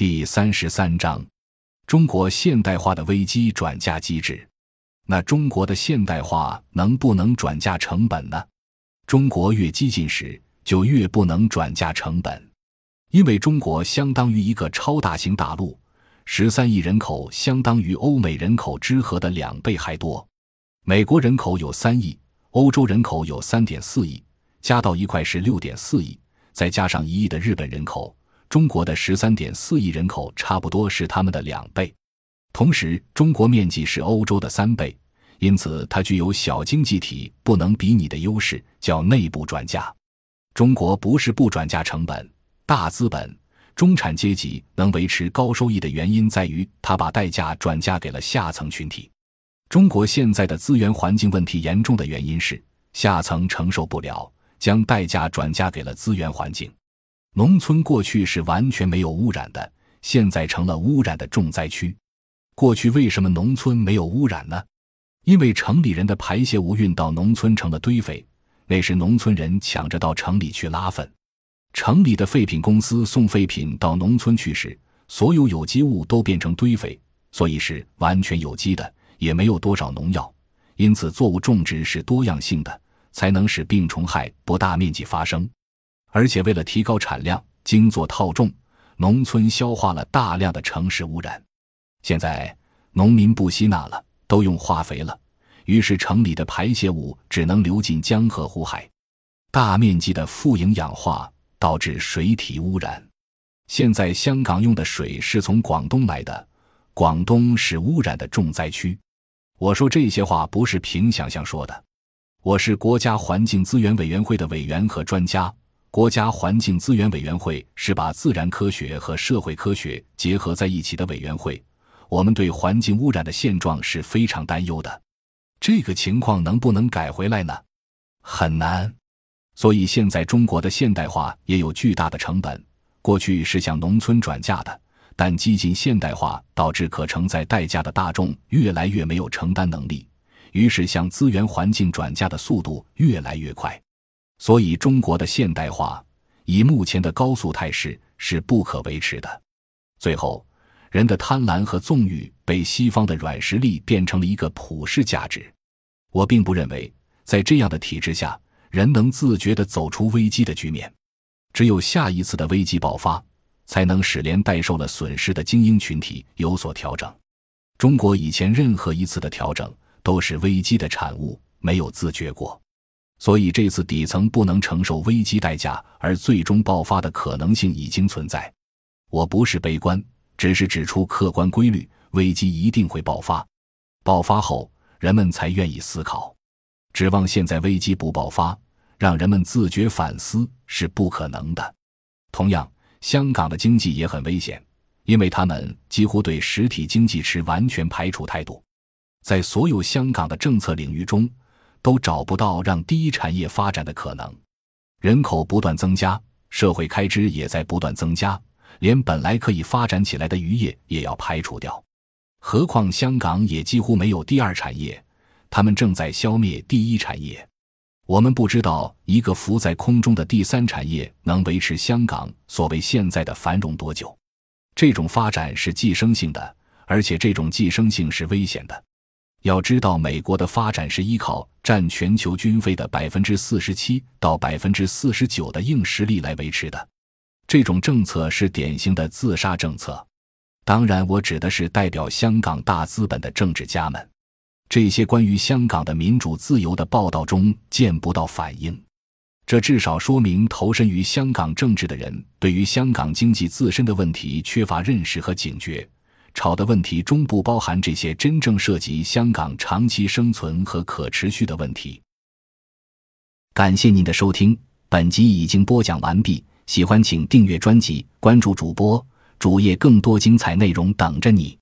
第三十三章：中国现代化的危机转嫁机制。那中国的现代化能不能转嫁成本呢？中国越激进时，就越不能转嫁成本，因为中国相当于一个超大型大陆，十三亿人口相当于欧美人口之和的两倍还多。美国人口有三亿，欧洲人口有三点四亿，加到一块是六点四亿，再加上一亿的日本人口，中国的十三点四亿人口差不多是他们的两倍。同时，中国面积是欧洲的三倍，因此它具有小经济体不能比拟的优势，叫内部转嫁。中国不是不转嫁成本，大资本、中产阶级能维持高收益的原因在于它把代价转嫁给了下层群体。中国现在的资源环境问题严重的原因是下层承受不了，将代价转嫁给了资源环境。农村过去是完全没有污染的，现在成了污染的重灾区。过去为什么农村没有污染呢？因为城里人的排泄物运到农村成了堆肥，那时农村人抢着到城里去拉粪。城里的废品公司送废品到农村去时，所有有机物都变成堆肥，所以是完全有机的。也没有多少农药，因此作物种植是多样性的，才能使病虫害不大面积发生。而且为了提高产量，精做套种，农村消化了大量的城市污染。现在农民不吸纳了，都用化肥了，于是城里的排泄物只能流进江河湖海，大面积的富营养化导致水体污染。现在香港用的水是从广东来的，广东是污染的重灾区。我说这些话不是凭想象说的，我是国家环境资源委员会的委员和专家。国家环境资源委员会是把自然科学和社会科学结合在一起的委员会。我们对环境污染的现状是非常担忧的。这个情况能不能改回来呢？很难。所以现在中国的现代化也有巨大的成本。过去是向农村转嫁的。但激进现代化导致可承载代价的大众越来越没有承担能力，于是向资源环境转嫁的速度越来越快。所以，中国的现代化以目前的高速态势是不可维持的。最后，人的贪婪和纵欲被西方的软实力变成了一个普世价值。我并不认为，在这样的体制下，人能自觉地走出危机的局面。只有下一次的危机爆发。才能使连带受了损失的精英群体有所调整。中国以前任何一次的调整都是危机的产物，没有自觉过，所以这次底层不能承受危机代价而最终爆发的可能性已经存在。我不是悲观，只是指出客观规律：危机一定会爆发，爆发后人们才愿意思考。指望现在危机不爆发，让人们自觉反思是不可能的。同样。香港的经济也很危险，因为他们几乎对实体经济持完全排除态度，在所有香港的政策领域中，都找不到让第一产业发展的可能。人口不断增加，社会开支也在不断增加，连本来可以发展起来的渔业也要排除掉。何况香港也几乎没有第二产业，他们正在消灭第一产业。我们不知道一个浮在空中的第三产业能维持香港所谓现在的繁荣多久。这种发展是寄生性的，而且这种寄生性是危险的。要知道，美国的发展是依靠占全球军费的百分之四十七到百分之四十九的硬实力来维持的。这种政策是典型的自杀政策。当然，我指的是代表香港大资本的政治家们。这些关于香港的民主自由的报道中见不到反应，这至少说明投身于香港政治的人对于香港经济自身的问题缺乏认识和警觉，吵的问题中不包含这些真正涉及香港长期生存和可持续的问题。感谢您的收听，本集已经播讲完毕。喜欢请订阅专辑，关注主播主页，更多精彩内容等着你。